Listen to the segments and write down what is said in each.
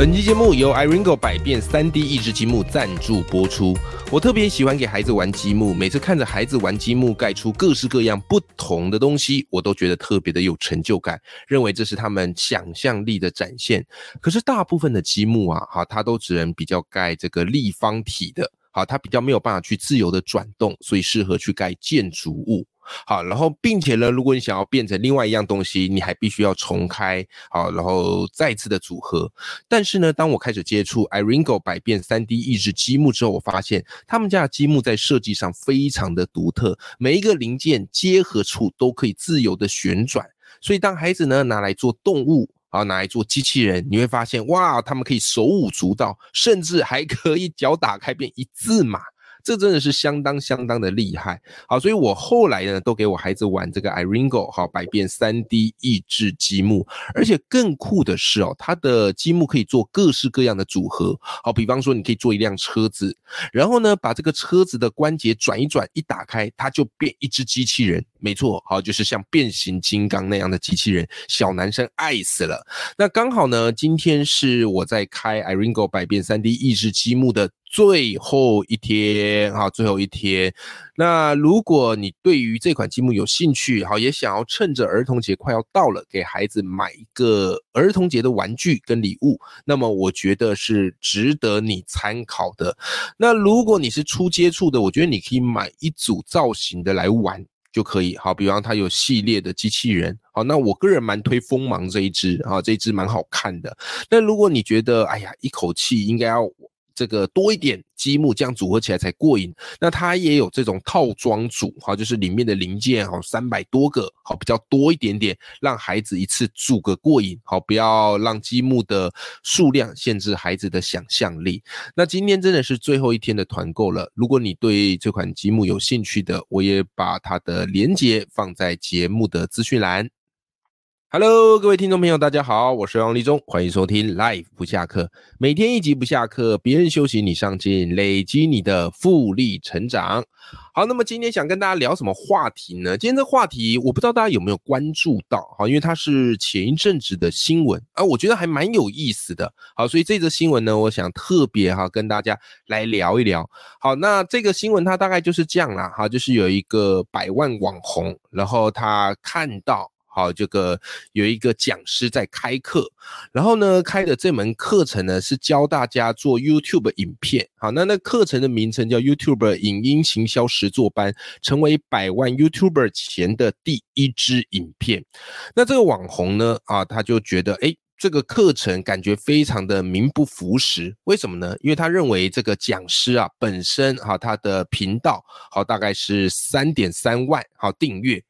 本期节目由 iRingo 百变 3D 益智积木赞助播出。我特别喜欢给孩子玩积木，每次看着孩子玩积木盖出各式各样不同的东西，我都觉得特别的有成就感，认为这是他们想象力的展现。可是大部分的积木啊，哈，它都只能比较盖这个立方体的，好，它比较没有办法去自由的转动，所以适合去盖建筑物。好，然后并且呢，如果你想要变成另外一样东西，你还必须要重开，好，然后再次的组合。但是呢，当我开始接触 iRingo 百变 3D 益智积木之后，我发现他们家的积木在设计上非常的独特，每一个零件结合处都可以自由的旋转。所以当孩子呢拿来做动物，啊，拿来做机器人，你会发现，哇，他们可以手舞足蹈，甚至还可以脚打开变一字马。这真的是相当相当的厉害，好，所以我后来呢都给我孩子玩这个 iRingo 好百变 3D 益智积木，而且更酷的是哦，它的积木可以做各式各样的组合，好，比方说你可以做一辆车子，然后呢把这个车子的关节转一转，一打开它就变一只机器人，没错，好，就是像变形金刚那样的机器人，小男生爱死了。那刚好呢，今天是我在开 iRingo 百变 3D 益智积木的。最后一天，哈，最后一天。那如果你对于这款积木有兴趣，好，也想要趁着儿童节快要到了，给孩子买一个儿童节的玩具跟礼物，那么我觉得是值得你参考的。那如果你是初接触的，我觉得你可以买一组造型的来玩就可以。好，比方它有系列的机器人，好，那我个人蛮推锋芒这一只，啊，这一只蛮好看的。那如果你觉得，哎呀，一口气应该要。这个多一点积木，这样组合起来才过瘾。那它也有这种套装组，哈，就是里面的零件，哈，三百多个，好，比较多一点点，让孩子一次组个过瘾，好，不要让积木的数量限制孩子的想象力。那今天真的是最后一天的团购了，如果你对这款积木有兴趣的，我也把它的链接放在节目的资讯栏。Hello，各位听众朋友，大家好，我是王立忠，欢迎收听 Life 不下课，每天一集不下课，别人休息你上进，累积你的复利成长。好，那么今天想跟大家聊什么话题呢？今天这话题我不知道大家有没有关注到，好，因为它是前一阵子的新闻啊，我觉得还蛮有意思的。好，所以这则新闻呢，我想特别哈跟大家来聊一聊。好，那这个新闻它大概就是这样啦，哈，就是有一个百万网红，然后他看到。好，这个有一个讲师在开课，然后呢，开的这门课程呢是教大家做 YouTube 影片。好，那那课程的名称叫 YouTube 影音行销实作班，成为百万 YouTuber 前的第一支影片。那这个网红呢，啊，他就觉得，哎，这个课程感觉非常的名不符实。为什么呢？因为他认为这个讲师啊本身，哈，他的频道好大概是三点三万好订阅。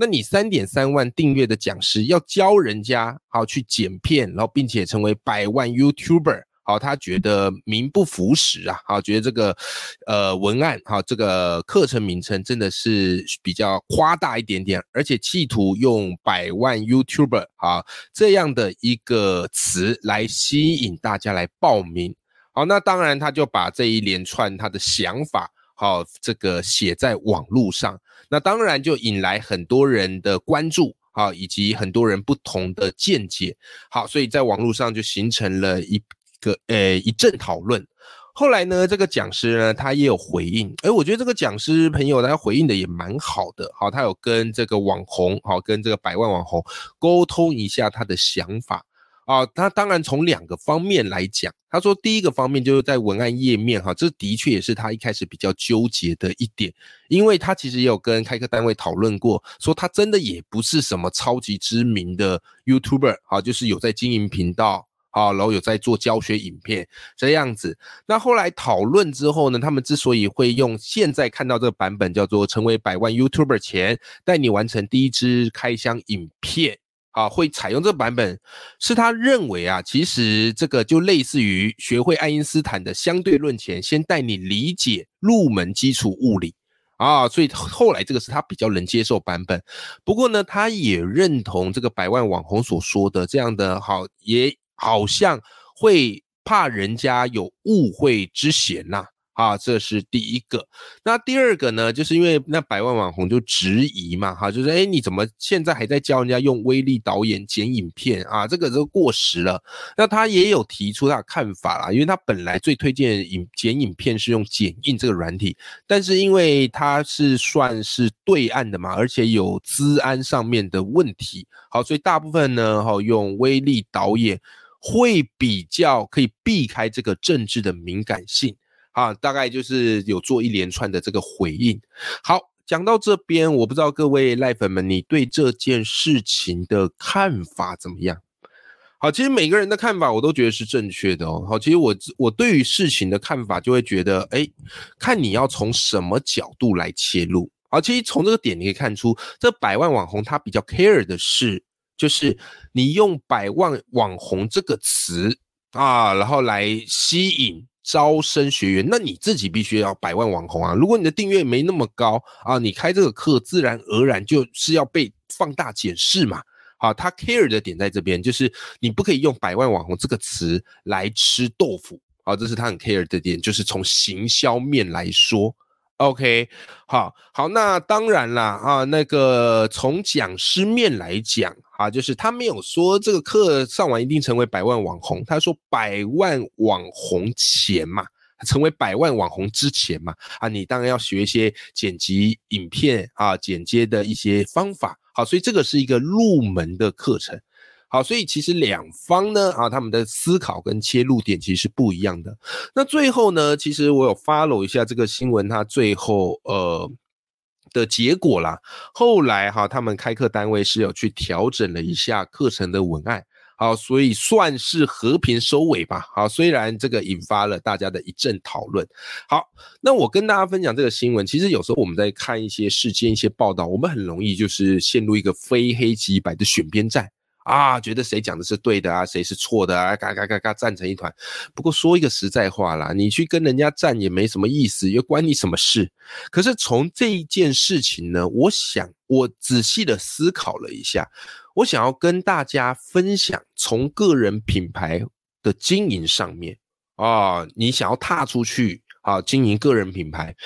那你三点三万订阅的讲师要教人家好去剪片，然后并且成为百万 YouTuber，好，他觉得名不符实啊，好，觉得这个呃文案哈，这个课程名称真的是比较夸大一点点，而且企图用百万 YouTuber 啊这样的一个词来吸引大家来报名，好，那当然他就把这一连串他的想法。好，这个写在网络上，那当然就引来很多人的关注，好，以及很多人不同的见解。好，所以在网络上就形成了一个呃一阵讨论。后来呢，这个讲师呢，他也有回应。哎，我觉得这个讲师朋友他回应的也蛮好的。好，他有跟这个网红，好，跟这个百万网红沟通一下他的想法。啊，他当然从两个方面来讲。他说，第一个方面就是在文案页面，哈，这的确也是他一开始比较纠结的一点，因为他其实也有跟开课单位讨论过，说他真的也不是什么超级知名的 YouTuber，啊，就是有在经营频道，啊，然后有在做教学影片这样子。那后来讨论之后呢，他们之所以会用现在看到这个版本叫做成为百万 YouTuber 前，带你完成第一支开箱影片。啊，会采用这个版本，是他认为啊，其实这个就类似于学会爱因斯坦的相对论前，先带你理解入门基础物理。啊，所以后来这个是他比较能接受版本。不过呢，他也认同这个百万网红所说的这样的好，也好像会怕人家有误会之嫌呐。啊这是第一个。那第二个呢，就是因为那百万网红就质疑嘛，哈，就是哎，你怎么现在还在教人家用威力导演剪影片啊？这个都过时了。那他也有提出他的看法啦，因为他本来最推荐影剪影片是用剪映这个软体，但是因为他是算是对岸的嘛，而且有资安上面的问题，好，所以大部分呢，哈，用威力导演会比较可以避开这个政治的敏感性。啊，大概就是有做一连串的这个回应。好，讲到这边，我不知道各位赖粉们，你对这件事情的看法怎么样？好，其实每个人的看法我都觉得是正确的哦。好，其实我我对于事情的看法就会觉得，哎，看你要从什么角度来切入。好，其实从这个点你可以看出，这百万网红他比较 care 的是，就是你用百万网红这个词啊，然后来吸引。招生学员，那你自己必须要百万网红啊！如果你的订阅没那么高啊，你开这个课自然而然就是要被放大检视嘛。好，他 care 的点在这边，就是你不可以用百万网红这个词来吃豆腐。好，这是他很 care 的点，就是从行销面来说。OK，好好，那当然啦，啊，那个从讲师面来讲，啊，就是他没有说这个课上完一定成为百万网红，他说百万网红前嘛，成为百万网红之前嘛，啊，你当然要学一些剪辑影片啊，剪接的一些方法，好，所以这个是一个入门的课程。好，所以其实两方呢，啊，他们的思考跟切入点其实是不一样的。那最后呢，其实我有 follow 一下这个新闻，它最后呃的结果啦。后来哈，他们开课单位是有去调整了一下课程的文案，好，所以算是和平收尾吧。好，虽然这个引发了大家的一阵讨论。好，那我跟大家分享这个新闻，其实有时候我们在看一些事件、一些报道，我们很容易就是陷入一个非黑即白的选边站。啊，觉得谁讲的是对的啊，谁是错的啊？嘎嘎嘎嘎，站成一团。不过说一个实在话啦，你去跟人家站也没什么意思，又关你什么事？可是从这一件事情呢，我想我仔细的思考了一下，我想要跟大家分享，从个人品牌的经营上面啊，你想要踏出去啊，经营个人品牌，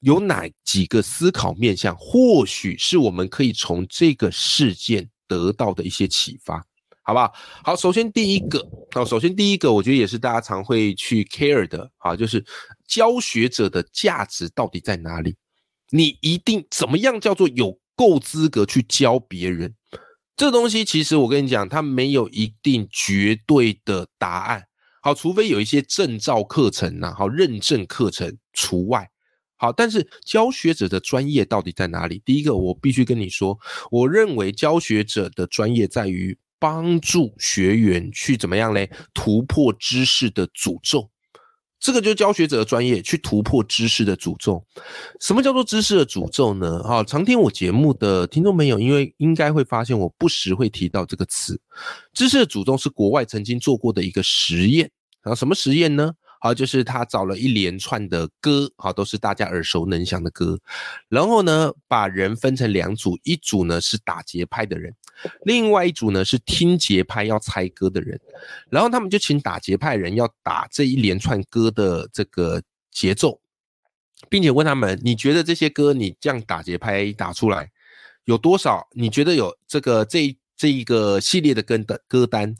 有哪几个思考面向？或许是我们可以从这个事件。得到的一些启发，好不好？好，首先第一个，好，首先第一个，我觉得也是大家常会去 care 的，啊，就是教学者的价值到底在哪里？你一定怎么样叫做有够资格去教别人？这东西其实我跟你讲，它没有一定绝对的答案。好，除非有一些证照课程呐，好，认证课程除外。好，但是教学者的专业到底在哪里？第一个，我必须跟你说，我认为教学者的专业在于帮助学员去怎么样嘞？突破知识的诅咒，这个就是教学者的专业，去突破知识的诅咒。什么叫做知识的诅咒呢？哈，常听我节目的听众朋友，因为应该会发现我不时会提到这个词，知识的诅咒是国外曾经做过的一个实验。然后什么实验呢？好，就是他找了一连串的歌，好，都是大家耳熟能详的歌，然后呢，把人分成两组，一组呢是打节拍的人，另外一组呢是听节拍要猜歌的人，然后他们就请打节拍人要打这一连串歌的这个节奏，并且问他们，你觉得这些歌你这样打节拍打出来有多少？你觉得有这个这这一个系列的歌的歌单，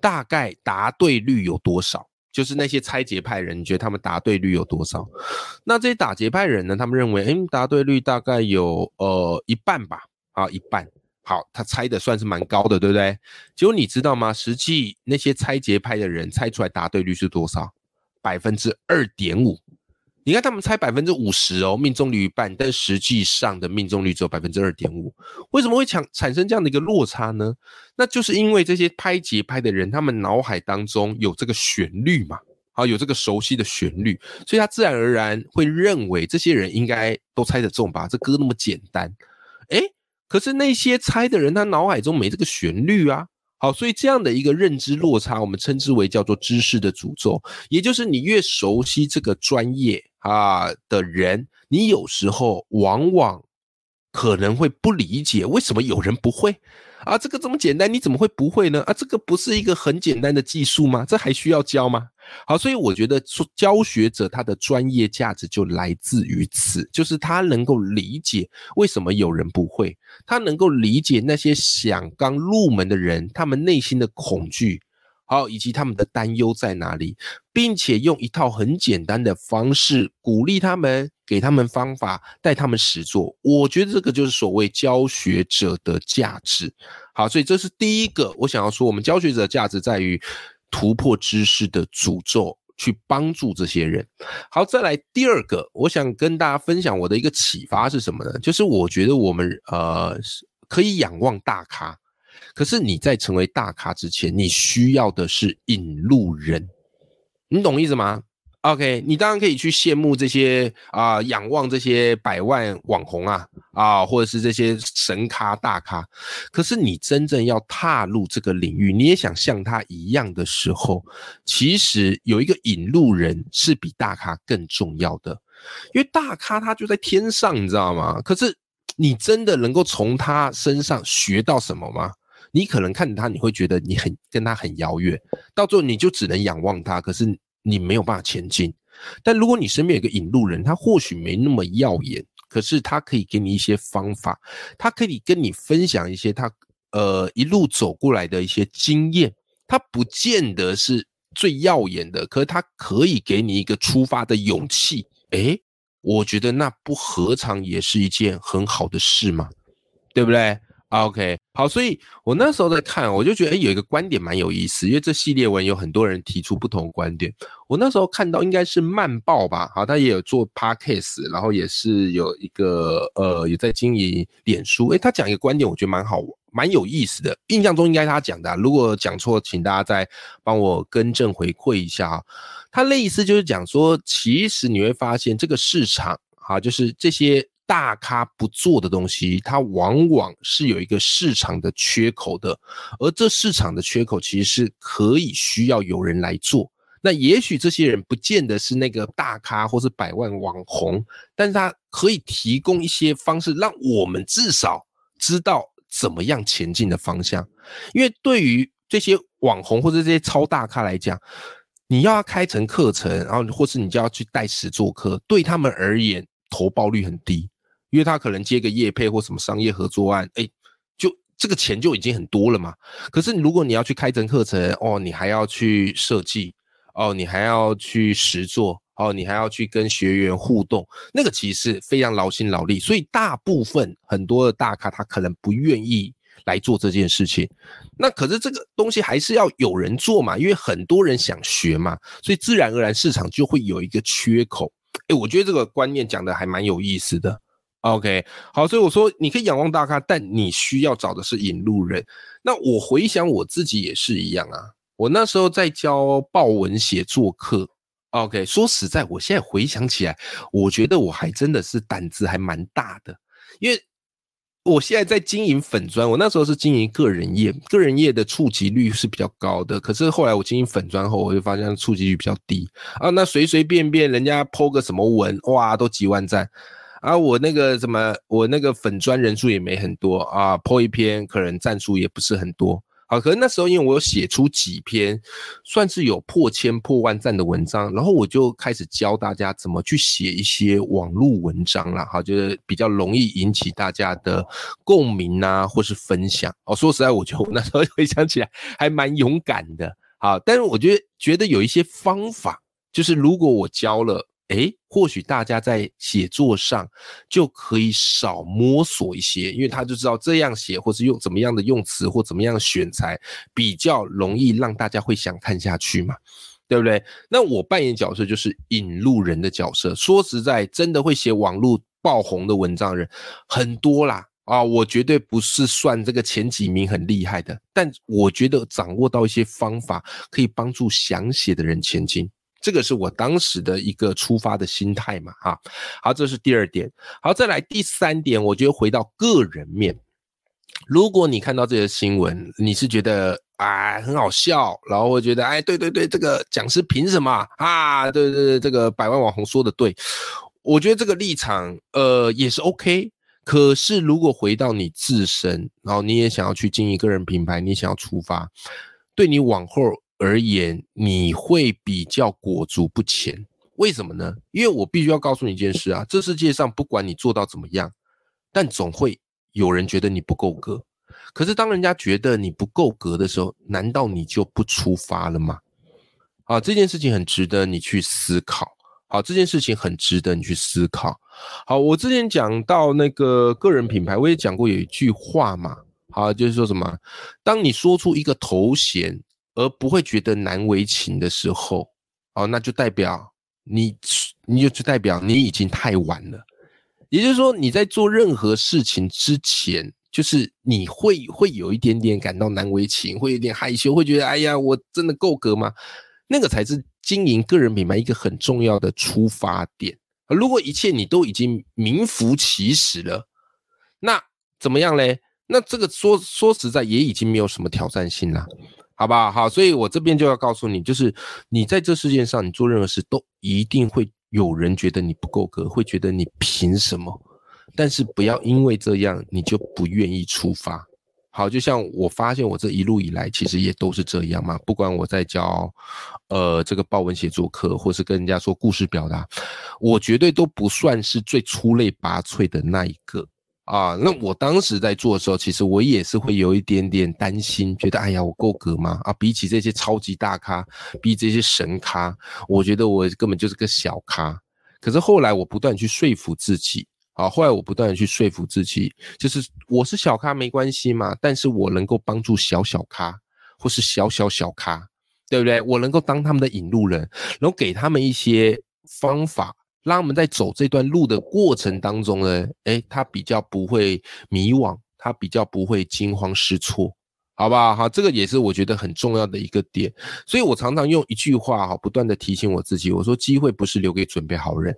大概答对率有多少？就是那些拆解派人，你觉得他们答对率有多少？那这些打劫派人呢？他们认为，哎，答对率大概有呃一半吧，啊，一半。好，他猜的算是蛮高的，对不对？结果你知道吗？实际那些拆解派的人猜出来答对率是多少？百分之二点五。你看他们猜百分之五十哦，命中率一半，但实际上的命中率只有百分之二点五。为什么会产产生这样的一个落差呢？那就是因为这些拍节拍的人，他们脑海当中有这个旋律嘛，啊，有这个熟悉的旋律，所以他自然而然会认为这些人应该都猜得中吧？这歌那么简单，诶，可是那些猜的人，他脑海中没这个旋律啊。好，所以这样的一个认知落差，我们称之为叫做知识的诅咒，也就是你越熟悉这个专业啊的人，你有时候往往可能会不理解为什么有人不会。啊，这个这么简单，你怎么会不会呢？啊，这个不是一个很简单的技术吗？这还需要教吗？好，所以我觉得说教学者他的专业价值就来自于此，就是他能够理解为什么有人不会，他能够理解那些想刚入门的人他们内心的恐惧。好，以及他们的担忧在哪里，并且用一套很简单的方式鼓励他们，给他们方法，带他们实做。我觉得这个就是所谓教学者的价值。好，所以这是第一个我想要说，我们教学者的价值在于突破知识的诅咒，去帮助这些人。好，再来第二个，我想跟大家分享我的一个启发是什么呢？就是我觉得我们呃可以仰望大咖。可是你在成为大咖之前，你需要的是引路人，你懂意思吗？OK，你当然可以去羡慕这些啊，仰望这些百万网红啊啊，或者是这些神咖大咖。可是你真正要踏入这个领域，你也想像他一样的时候，其实有一个引路人是比大咖更重要的，因为大咖他就在天上，你知道吗？可是你真的能够从他身上学到什么吗？你可能看他，你会觉得你很跟他很遥远，到最后你就只能仰望他，可是你没有办法前进。但如果你身边有个引路人，他或许没那么耀眼，可是他可以给你一些方法，他可以跟你分享一些他呃一路走过来的一些经验。他不见得是最耀眼的，可是他可以给你一个出发的勇气。诶，我觉得那不何尝也是一件很好的事吗？对不对？OK，好，所以我那时候在看，我就觉得，哎，有一个观点蛮有意思，因为这系列文有很多人提出不同观点。我那时候看到应该是慢报吧，好，他也有做 Podcast，然后也是有一个呃，也在经营脸书。哎，他讲一个观点，我觉得蛮好，蛮有意思的。印象中应该他讲的，如果讲错，请大家再帮我更正回馈一下啊。他类似就是讲说，其实你会发现这个市场，哈，就是这些。大咖不做的东西，它往往是有一个市场的缺口的，而这市场的缺口其实是可以需要有人来做。那也许这些人不见得是那个大咖或是百万网红，但是他可以提供一些方式，让我们至少知道怎么样前进的方向。因为对于这些网红或者这些超大咖来讲，你要开成课程，然后或是你就要去带实做课，对他们而言，投报率很低。因为他可能接个业配或什么商业合作案，哎，就这个钱就已经很多了嘛。可是如果你要去开成课程，哦，你还要去设计，哦，你还要去实做，哦，你还要去跟学员互动，那个其实非常劳心劳力。所以大部分很多的大咖他可能不愿意来做这件事情。那可是这个东西还是要有人做嘛，因为很多人想学嘛，所以自然而然市场就会有一个缺口。哎，我觉得这个观念讲的还蛮有意思的。OK，好，所以我说你可以仰望大咖，但你需要找的是引路人。那我回想我自己也是一样啊，我那时候在教报文写作课。OK，说实在，我现在回想起来，我觉得我还真的是胆子还蛮大的，因为我现在在经营粉砖，我那时候是经营个人业，个人业的触及率是比较高的。可是后来我经营粉砖后，我就发现触及率比较低啊。那随随便便人家 PO 个什么文，哇，都几万赞。啊，我那个什么，我那个粉砖人数也没很多啊破一篇可能赞数也不是很多。好，可是那时候因为我有写出几篇算是有破千破万赞的文章，然后我就开始教大家怎么去写一些网络文章了。好，就是比较容易引起大家的共鸣啊，或是分享。哦，说实在，我觉得我那时候 回想起来还蛮勇敢的。好，但是我觉得觉得有一些方法，就是如果我教了。哎，或许大家在写作上就可以少摸索一些，因为他就知道这样写，或是用怎么样的用词或怎么样选材，比较容易让大家会想看下去嘛，对不对？那我扮演角色就是引路人的角色。说实在，真的会写网络爆红的文章人很多啦，啊，我绝对不是算这个前几名很厉害的，但我觉得掌握到一些方法，可以帮助想写的人前进。这个是我当时的一个出发的心态嘛，哈，好，这是第二点，好，再来第三点，我觉得回到个人面，如果你看到这些新闻，你是觉得哎很好笑，然后会觉得哎对对对，这个讲师凭什么啊？对对对，这个百万网红说的对，我觉得这个立场呃也是 OK。可是如果回到你自身，然后你也想要去经营个人品牌，你想要出发，对你往后而言，你会比较裹足不前。为什么呢？因为我必须要告诉你一件事啊，这世界上不管你做到怎么样，但总会有人觉得你不够格。可是当人家觉得你不够格的时候，难道你就不出发了吗？啊，这件事情很值得你去思考。好，这件事情很值得你去思考。好，我之前讲到那个个人品牌，我也讲过有一句话嘛，好，就是说什么，当你说出一个头衔而不会觉得难为情的时候，哦，那就代表。你你就就代表你已经太晚了，也就是说你在做任何事情之前，就是你会会有一点点感到难为情，会有点害羞，会觉得哎呀，我真的够格吗？那个才是经营个人品牌一个很重要的出发点。如果一切你都已经名副其实了，那怎么样嘞？那这个说说实在也已经没有什么挑战性了。好不好？好，所以我这边就要告诉你，就是你在这世界上，你做任何事都一定会有人觉得你不够格，会觉得你凭什么？但是不要因为这样你就不愿意出发。好，就像我发现我这一路以来，其实也都是这样嘛。不管我在教呃这个报文写作课，或是跟人家说故事表达，我绝对都不算是最出类拔萃的那一个。啊，那我当时在做的时候，其实我也是会有一点点担心，觉得哎呀，我够格吗？啊，比起这些超级大咖，比这些神咖，我觉得我根本就是个小咖。可是后来我不断去说服自己，啊，后来我不断的去说服自己，就是我是小咖没关系嘛，但是我能够帮助小小咖或是小小小咖，对不对？我能够当他们的引路人，然后给他们一些方法。让我们在走这段路的过程当中呢，哎，他比较不会迷惘，他比较不会惊慌失措，好不好？好，这个也是我觉得很重要的一个点。所以我常常用一句话哈，不断的提醒我自己，我说机会不是留给准备好人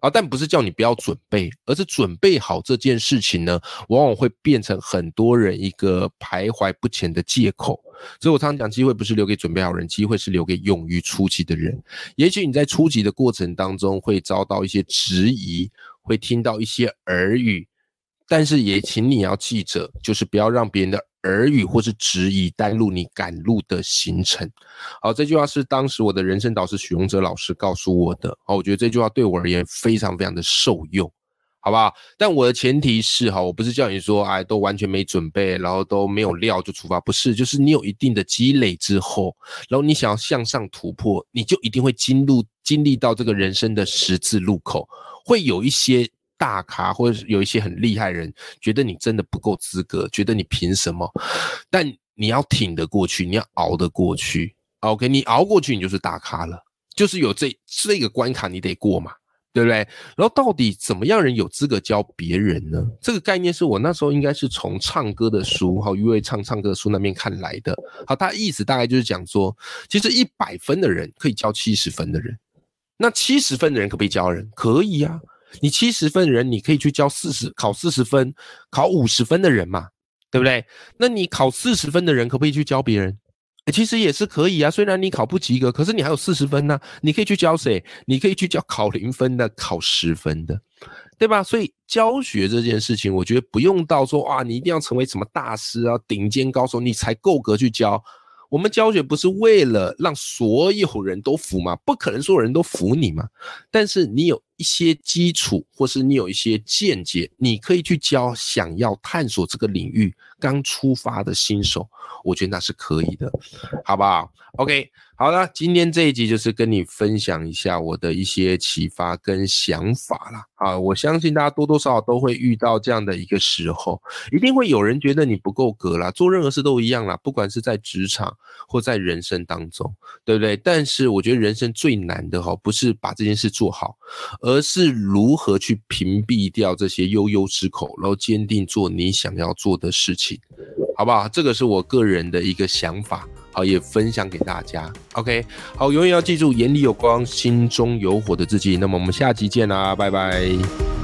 啊，但不是叫你不要准备，而是准备好这件事情呢，往往会变成很多人一个徘徊不前的借口。所以我常常讲，机会不是留给准备好人，机会是留给勇于出击的人。也许你在出击的过程当中会遭到一些质疑，会听到一些耳语，但是也请你要记着，就是不要让别人的耳语或是质疑带入你赶路的行程。好，这句话是当时我的人生导师许荣哲老师告诉我的。好，我觉得这句话对我而言非常非常的受用。好不好？但我的前提是哈，我不是叫你说哎，都完全没准备，然后都没有料就出发，不是，就是你有一定的积累之后，然后你想要向上突破，你就一定会经历经历到这个人生的十字路口，会有一些大咖或者有一些很厉害人，觉得你真的不够资格，觉得你凭什么？但你要挺得过去，你要熬得过去。OK，你熬过去，你就是大咖了，就是有这这个关卡，你得过嘛。对不对？然后到底怎么样人有资格教别人呢？这个概念是我那时候应该是从唱歌的书，哈，余伟唱唱歌的书那边看来的。好，他意思大概就是讲说，其实一百分的人可以教七十分的人，那七十分的人可不可以教人？可以啊，你七十分的人，你可以去教四十考四十分、考五十分的人嘛，对不对？那你考四十分的人，可不可以去教别人？其实也是可以啊，虽然你考不及格，可是你还有四十分呢，你可以去教谁？你可以去教考零分的、考十分的，对吧？所以教学这件事情，我觉得不用到说啊，你一定要成为什么大师啊、顶尖高手，你才够格去教。我们教学不是为了让所有人都服吗？不可能所有人都服你嘛。但是你有一些基础，或是你有一些见解，你可以去教想要探索这个领域刚出发的新手。我觉得那是可以的，好不好？OK，好了，今天这一集就是跟你分享一下我的一些启发跟想法啦。啊，我相信大家多多少少都会遇到这样的一个时候，一定会有人觉得你不够格啦，做任何事都一样啦，不管是在职场或在人生当中，对不对？但是我觉得人生最难的哈，不是把这件事做好，而是如何去屏蔽掉这些悠悠之口，然后坚定做你想要做的事情。好不好？这个是我个人的一个想法，好，也分享给大家。OK，好，永远要记住，眼里有光，心中有火的自己。那么我们下集见啦，拜拜。